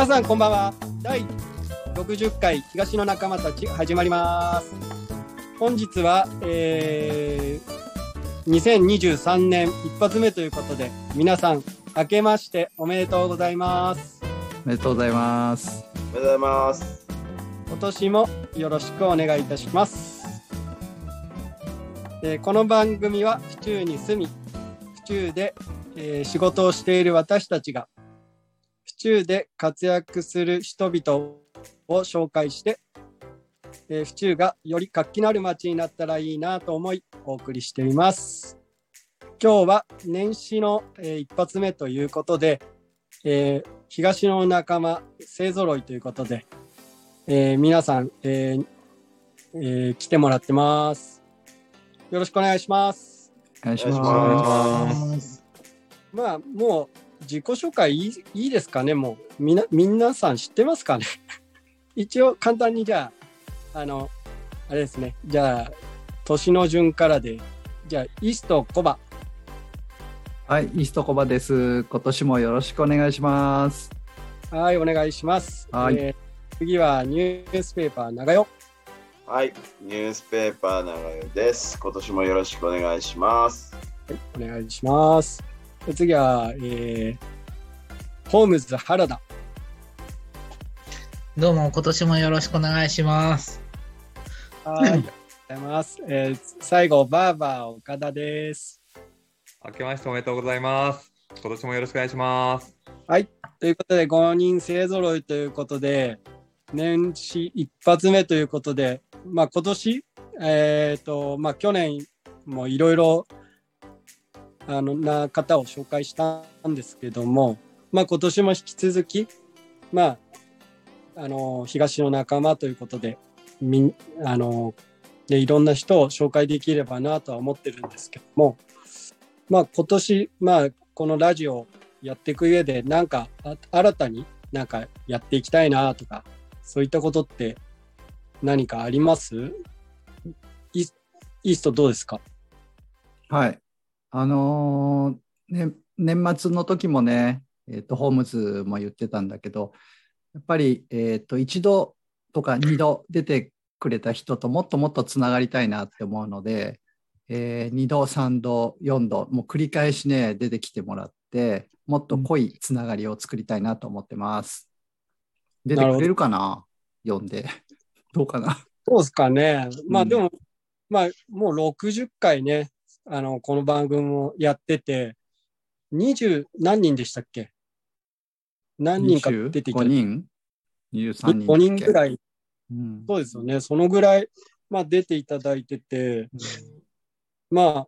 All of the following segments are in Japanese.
皆さんこんばんは。第60回東の仲間たち始まります。本日は、えー、2023年一発目ということで皆さん明けましておめでとうございます。おめでとうございます。おめでとうございます。今年もよろしくお願いいたします、えーこの番組は府中に住み府中で、えー仕事をしている私たちが府中で活躍する人々を紹介して、えー府中がより活気のある街になったらいいなと思いお送りしています。今日は年始の、えー一発目ということで、えー東の仲間勢ぞろいということで、えー皆さん、えーえー来てもらってます。よろしくお願いします。お願いしお願いしま。ますまあ、もう自己紹介いいいいですかね、もうみな皆さん知ってますかね？一応、簡単にじゃあ、あの、あれですね、じゃあ、年の順からで、じゃあ、イーストコバ、はい、イーストコバです。今年もよろしくお願いします。はい、お願いします。はいえー次はニュースペーパー、長代。はいニュースペーパー長代です今年もよろしくお願いしますはい、お願いします。で次は、えー、ホームズ原田。どうも、今年もよろしくお願いします。はい、ありがとうございます。えー、最後、バーバー岡田です。明けましておめでとうございます。今年もよろしくお願いします。ということで、5人勢ぞろいということで、年始一発目ということで、まあ今年、えっ、と、まあ去年もいろいろ、あの、な方を紹介したんですけども、まあ今年も引き続き、まあ、あの、東の仲間ということで、み、あの、でいろんな人を紹介できればなとは思ってるんですけども、まあ今年、まあこのラジオやっていく上で、なんか新たになんかやっていきたいなとか、そういったことって何かあります？イーストどうですか？はい。あのーね、年末の時もね、えっ、と、ホームズも言ってたんだけど、やっぱり、えっ、と、一度とか二度出てくれた人ともっともっとつながりたいなって思うので、えー、2度、3度、4度、もう繰り返しね、出てきてもらって、もっと濃いつながりを作りたいなと思ってます。出てくれるかな？読んで。どうかな？そうですかね。まあうんでも、まあもう60回ね、あの、この番組もやってて、20何人でしたっけ？何人か出てきた5人 ?23 人。5人ぐらい。い、うんそうですよね。そのぐらい、まあ出ていただいてて、まあ、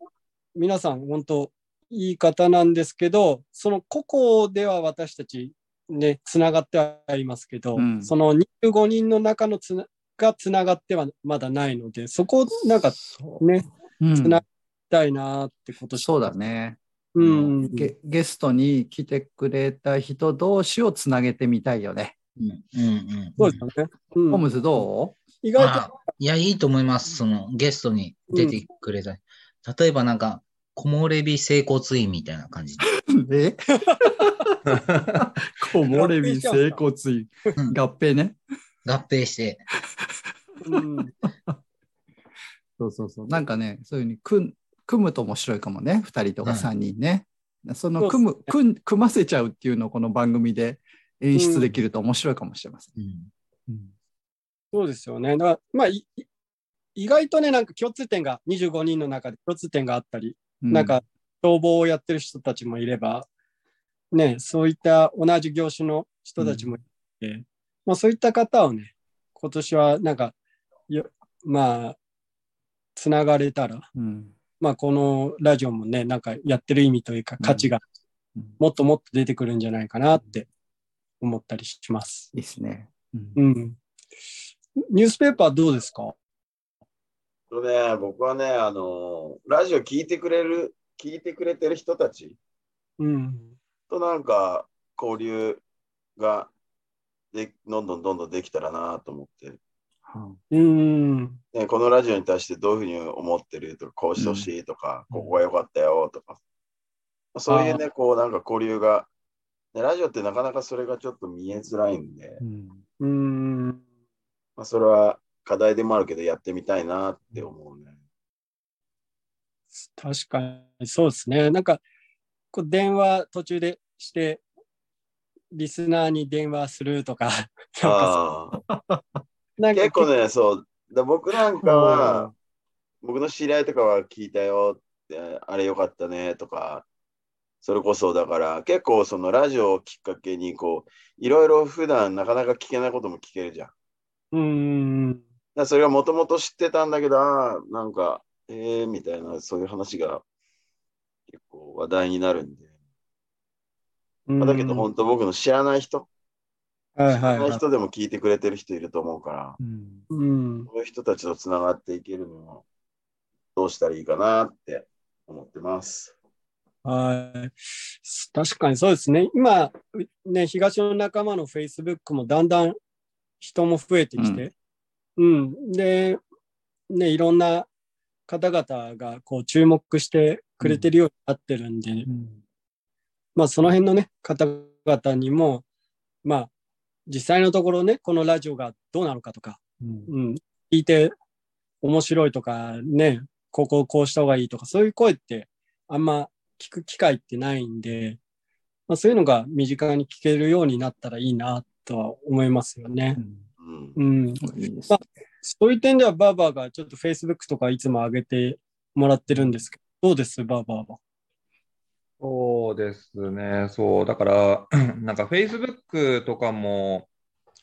皆さん、本当いい方なんですけど、その個々では私たち、ね、つながってはいますけど、うんその25人の中のつながつながってはまだないので、そこをなんかね、うんつなぎたいなってことそうだ。ね。うん。ゲゲストに来てくれた人同士をつなげてみたいよね。うん、うん、うん。そうですよね。うんホームズど意外あと、いや、いいと思います。その、ゲストに出てくれた。例えばなんか、木漏れ日整骨院みたいな感じ。う え？木漏れ日整骨院うん合併ね。合併して。うん、そうそうそう。なんかね、そういうふうに組ん組むと面白いかもね。2人とかうん3人ね。そのそう組む組ん組ませちゃうっていうのをこの番組で演出できると面白いかもしれません。うんうんそうですよね。だから、まあ、意外とね、なんか共通点が、25人の中で共通点があったり、なんか、消防をやってる人たちもいれば、ね、そういった同じ業種の人たちもいて、まあそういった方をね、今年はなんか、よまあ、つながれたら、うんまあこのラジオもね、なんかやってる意味というか価値がうんもっともっと出てくるんじゃないかなって思ったりします。ですね。うんうん。ニュースペーパーどうですか？とね、僕はね、あの、ラジオ聞いてくれる、聞いてくれてる人たちうん。となんか交流がでどんどんどんどんできたらなと思って、うん。ね、このラジオに対してどういうふうに思ってるとか、こうしてほしいとか、うんここが良かったよとか、そういうね、こうなんか交流がでラジオってなかなかそれがちょっと見えづらいんで、うん。まあ、それは課題でもあるけどやってみたいなって思うね。確かにそうですね。なんか、こう電話途中でして、リスナーに電話するとか、なんかなんか結構ね、そう。だ僕なんかは、僕の知り合いとかは聞いたよって、あれよかったねとか、それこそだから、結構そのラジオをきっかけに、こう、いろいろ普段なかなか聞けないことも聞けるじゃん。うーん。らそれがもともと知ってたんだけど、あーなんか、えー、みたいな、そういう話が結構話題になるんで。まあだけど、本当僕の知らない人、はいはいはい。人でも聞いてくれてる人いると思うから、うんうん。そういう人たちとつながっていけるのをどうしたらいいかなって思ってます。はい。確かにそうですね。今、ね、東の仲間の Facebook もだんだん人も増えてきて、うん。で、ね、いろんな方々がこう注目してくれてるようになってるんで、うんまあその辺のね、方々にも、まあ実際のところね、このラジオがどうなのかとか、うんうん、聞いて面白いとかね、ここをこうした方がいいとか、そういう声ってあんま聞く機会ってないんで、まあ、そういうのが身近に聞けるようになったらいいなとは思いますよね。うん。まあそういう点ではバーバーがちょっと Facebook とかいつも上げてもらってるんですけど、どうですバーバーは？そうですね。そう。だから、なんか Facebook とかも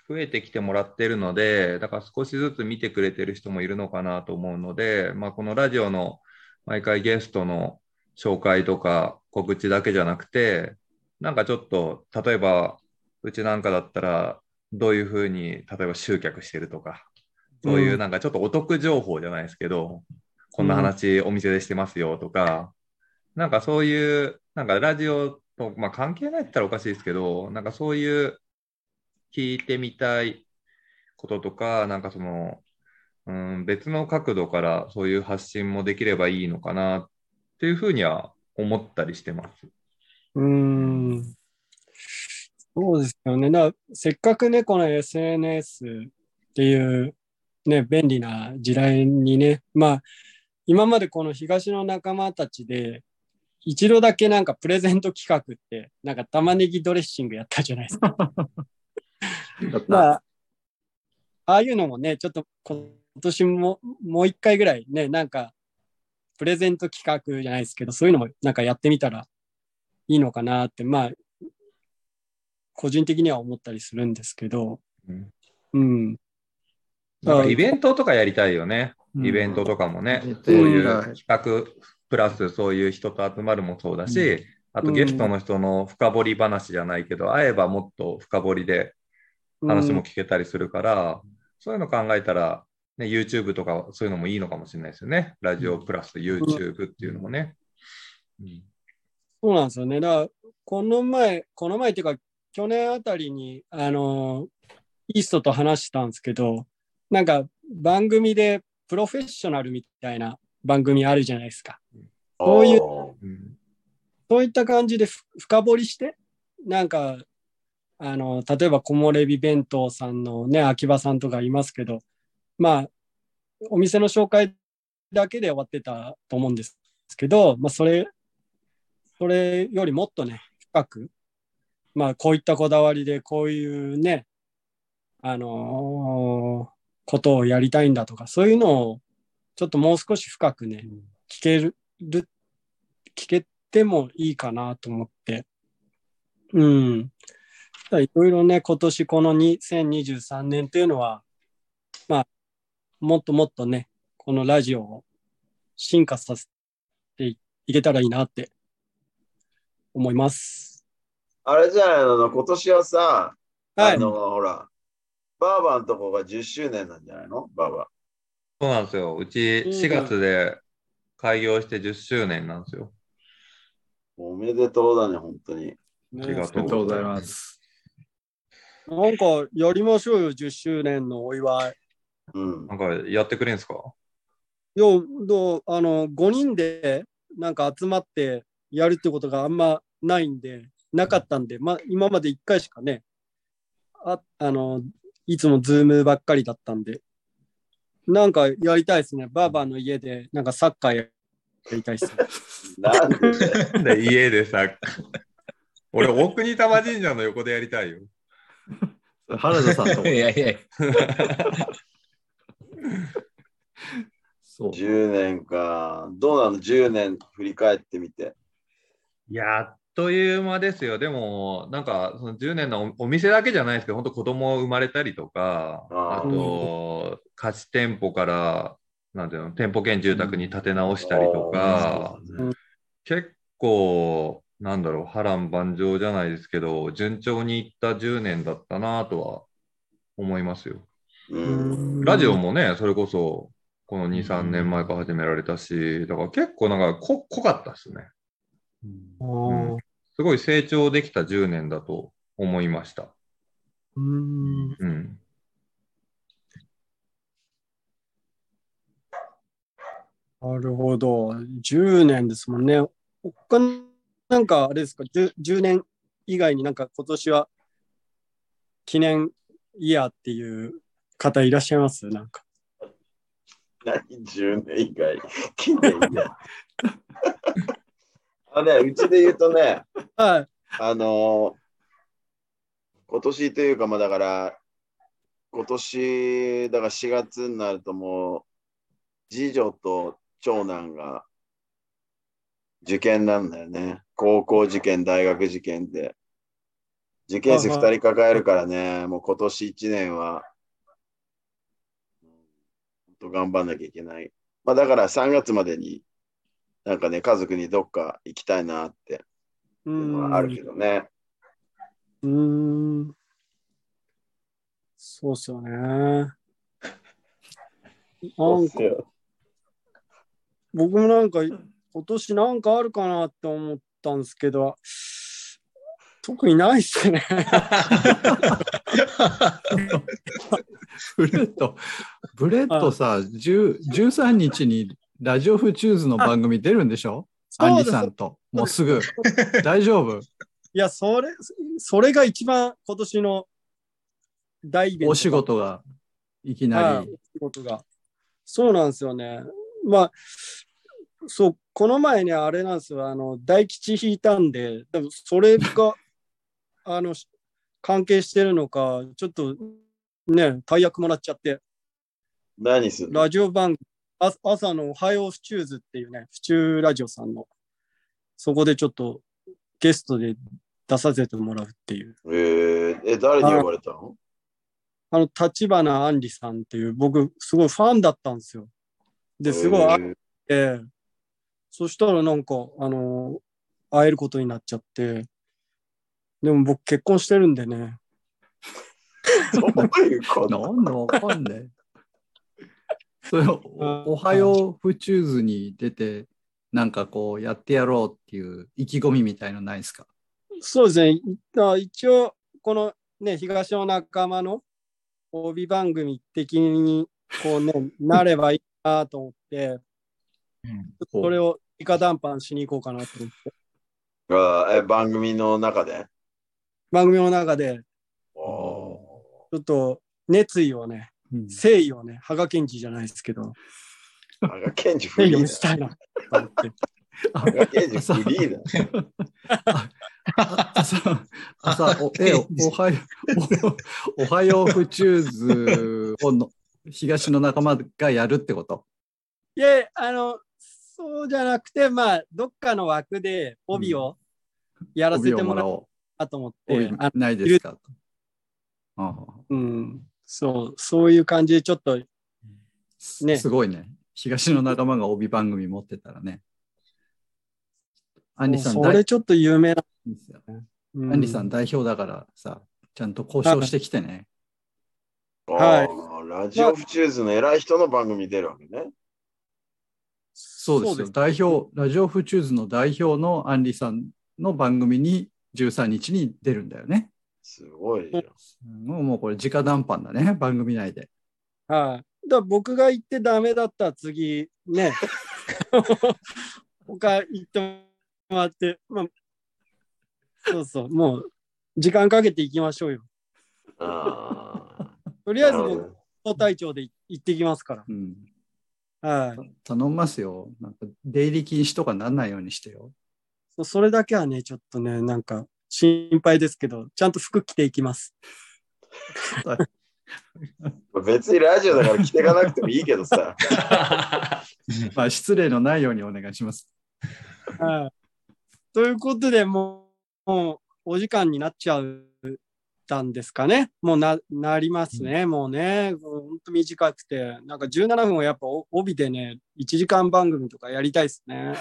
増えてきてもらってるので、だから少しずつ見てくれてる人もいるのかなと思うので、まあ、このラジオの毎回ゲストの紹介とか告知だけじゃなくて、なんかちょっと、例えば、うちなんかだったら、どういうふうに、例えば集客してるとか、そういうなんかちょっとお得情報じゃないですけど、こんな話お店でしてますよとか、なんかそういう、なんかラジオと、まあ、関係ないって言ったらおかしいですけど、なんかそういう聞いてみたいこととか、なんかその、うん、別の角度からそういう発信もできればいいのかなっていうふうには思ったりしてます。うん。そうですよね。だせっかくね、この SNS っていうね、便利な時代にね、まあ、今までこの東の仲間たちで、一度だけなんかプレゼント企画って、なんか玉ねぎドレッシングやったじゃないですか。まあ、ああいうのもね、ちょっと今年ももう一回ぐらいね、なんか、プレゼント企画じゃないですけど、そういうのもなんかやってみたらいいのかなって、まあ、個人的には思ったりするんですけど、うんうん。なんかイベントとかやりたいよね。うんイベントとかもね、うんそういうはい企画プラスそういう人と集まるもそうだし、うあとゲストの人の深掘り話じゃないけど、会えばもっと深掘りで話も聞けたりするから、そういうの考えたら、ね、YouTube とかそういうのもいいのかもしれないですよね。ラジオプラス YouTube っていうのもね。うんそうなんですよね。だから、この前、この前っていうか、去年あたりに、あの、イーストと話したんですけど、なんか番組でプロフェッショナルみたいな番組あるじゃないですか。こういうそういった感じでふ深掘りして、なんか、あの、例えば木漏れ日弁当さんのね、秋葉さんとかいますけど、まあ、お店の紹介だけで終わってたと思うんですけど、まあ、それ、それよりもっとね、深く、まあ、こういったこだわりで、こういうね、あのーことをやりたいんだとか、そういうのを、ちょっともう少し深くね、聞ける、聞けてもいいかなと思って。うん。いろいろね、今年この2023年っていうのは、まあ、もっともっとね、このラジオを進化させていけたらいいなって思います。あれじゃないの、今年はさ、はいあの、ほら、バーバーのとこが10周年なんじゃないの？バーバそうなんですよ。うちうん4月で開業して10周年なんですよ。ー。おめでとうだね、本当に。ありがありがとうございます。なんかやりましょうよ、10周年のお祝い。うんな。んかやってくれんすか？いや、どうあの、5人でなんか集まってやるってことがあんまないんで、なかったんで、まあ、今まで1回しかね、ああの、いつもズームばっかりだったんで、なんかやりたいですね。バーバーの家で、なんかサッカーやりたいですね。なんで？だよで家でさ、俺、大国玉神社の横でやりたいよ。原田さんと いやいや、そう。10年か。どうなの ?10 年振り返ってみて。いや、という間ですよ。でも、なんか、その10年のおお店だけじゃないですけど、本当子供生まれたりとか、あと、貸し店舗から、なんていうの、店舗兼住宅に建て直したりとか、うん結構、なんだろう、波乱万丈じゃないですけど、順調にいった10年だったなとは思いますよ。うん。ラジオもね、それこそ、この2、3年前から始められたし、だから結構なんかこ濃かったですね。うん。うんすごい成長できた10年だと思いました。うんうん。なるほど。10年ですもんね。他なんかあれですか？10、10年以外になんか今年は記念イヤーっていう方いらっしゃいます？なんか。何 ?10 年以外。記念で。あね、うちで言うとね、はい。あのー今年というか、まあだから、今年、だから4月になるともう、次女と長男が受験なんだよね。高校受験、大学受験で。受験生2人抱えるからね、もう今年1年は、本当頑張んなきゃいけない。まあだから3月までに、なんかね、家族にどっか行きたいなってういうのん。はあるけどね。うーん。そうっすよね。なんか僕もなんか今年なんかあるかなって思ったんですけど、特にないっすね。ブレッド、ブレッドさ、10 13日にラジオフチューズの番組出るんでしょ？アンリさんと。もうすぐ。大丈夫？いや、それ、それが一番今年の大イベント。お仕事がいきは、ないり。お仕事が。そうなんですよね。まあ、そう、この前ね、あれなんですよ、あの、大吉引いたんで、でもそれが、あの、関係してるのか、ちょっと、ね、大役もらっちゃって、何するの？ラジオ番組、あ朝のおはようフチューズっていうね、フチューラジオさんの、そこでちょっとゲストで出させてもらうっていう。えー、え、誰に呼ばれたの？あの、立花あんりさんっていう、僕、すごいファンだったんですよ。で、すごい会っえーて、そしたらなんか、あの、会えることになっちゃって、でも僕結婚してるんでね、どういうこと？なんだわかんねえ。それおおはようフチューズに出て、なんかこうやってやろうっていう意気込みみたいのないですか？そうですね、一応、このね、東の仲間の帯番組的に、こうね、なればいいなと思って、うん。それを直談判しに行こうかなと思って、あーえ番組の中で？番組の中で、おちょっと熱意をね、うん誠意をね、羽賀健二じゃないですけど、ー羽賀健二フリー見せたいなと思って。だ。羽賀健二フリーだ。朝、朝おえおおはよう、おおはようフチューズをの東の仲間がやるってこといや、あの、そうじゃなくて、まあ、どっかの枠で帯をやらせ帯てもらおうかと思っう。て、帯あないですかああうん、そう、そういう感じでちょっと、すねすごいね。東の仲間が帯番組持ってたらね。アンリさん、大それちょっと有名な。いいですようんアンリさん代表だからさ、ちゃんと交渉してきてね。はいラジオフチューズの偉い人の番組に出るわけね。そうですよ。代表、ラジオフチューズの代表のアンリさんの番組に13日に出るんだよね。すごいよ。もうもうこれ直談判だね、番組内で。はい。だから僕が言ってダメだったら次、ね、他行ってもらって、まあ、そうそう、もう時間かけていきましょうよ。あ とりあえず僕、総隊長で行ってきますから。うん、はい。頼みますよ。なんか出入り禁止とかなんないようにしてよ。それだけはね、ちょっとね、なんか心配ですけど、ちゃんと服着ていきます。あ 別にラジオだから着ていかなくてもいいけどさ。まあ失礼のないようにお願いします。はい。ということで、もう、もうお時間になっちゃうたんですかね。もうな、なりますね。もうね、ほんと短くて、なんか17分をやっぱお帯でね、1時間番組とかやりたいですね。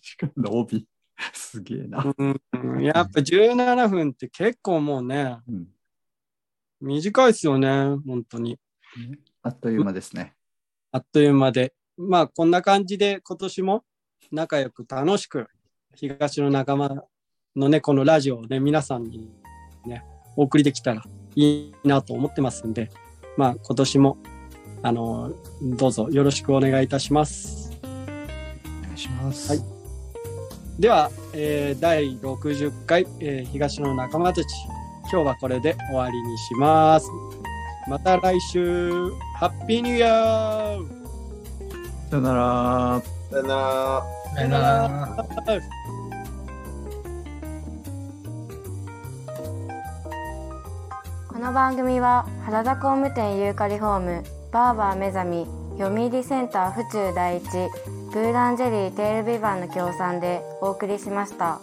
しかも帯。すげえな。うん、うんやっぱ17分って結構もうね、うん短いですよね、本当に。あっという間ですね。あっという間で。まあ、こんな感じで今年も仲良く楽しく、東の仲間のね、このラジオをね、皆さんにね、お送りできたらいいなと思ってますんで、まあ、今年も、あの、どうぞよろしくお願いいたします。お願いします。はいでは、えー第60回、えー東の仲間たち、今日はこれで終わりにします。また来週、ハッピーニューイヤーさよなら。さよなら。さよなら。この番組は原田工務店ユーカリホームバーバー目覚み読売センター府中第一グーランジェリーテールビバンの協賛でお送りしました。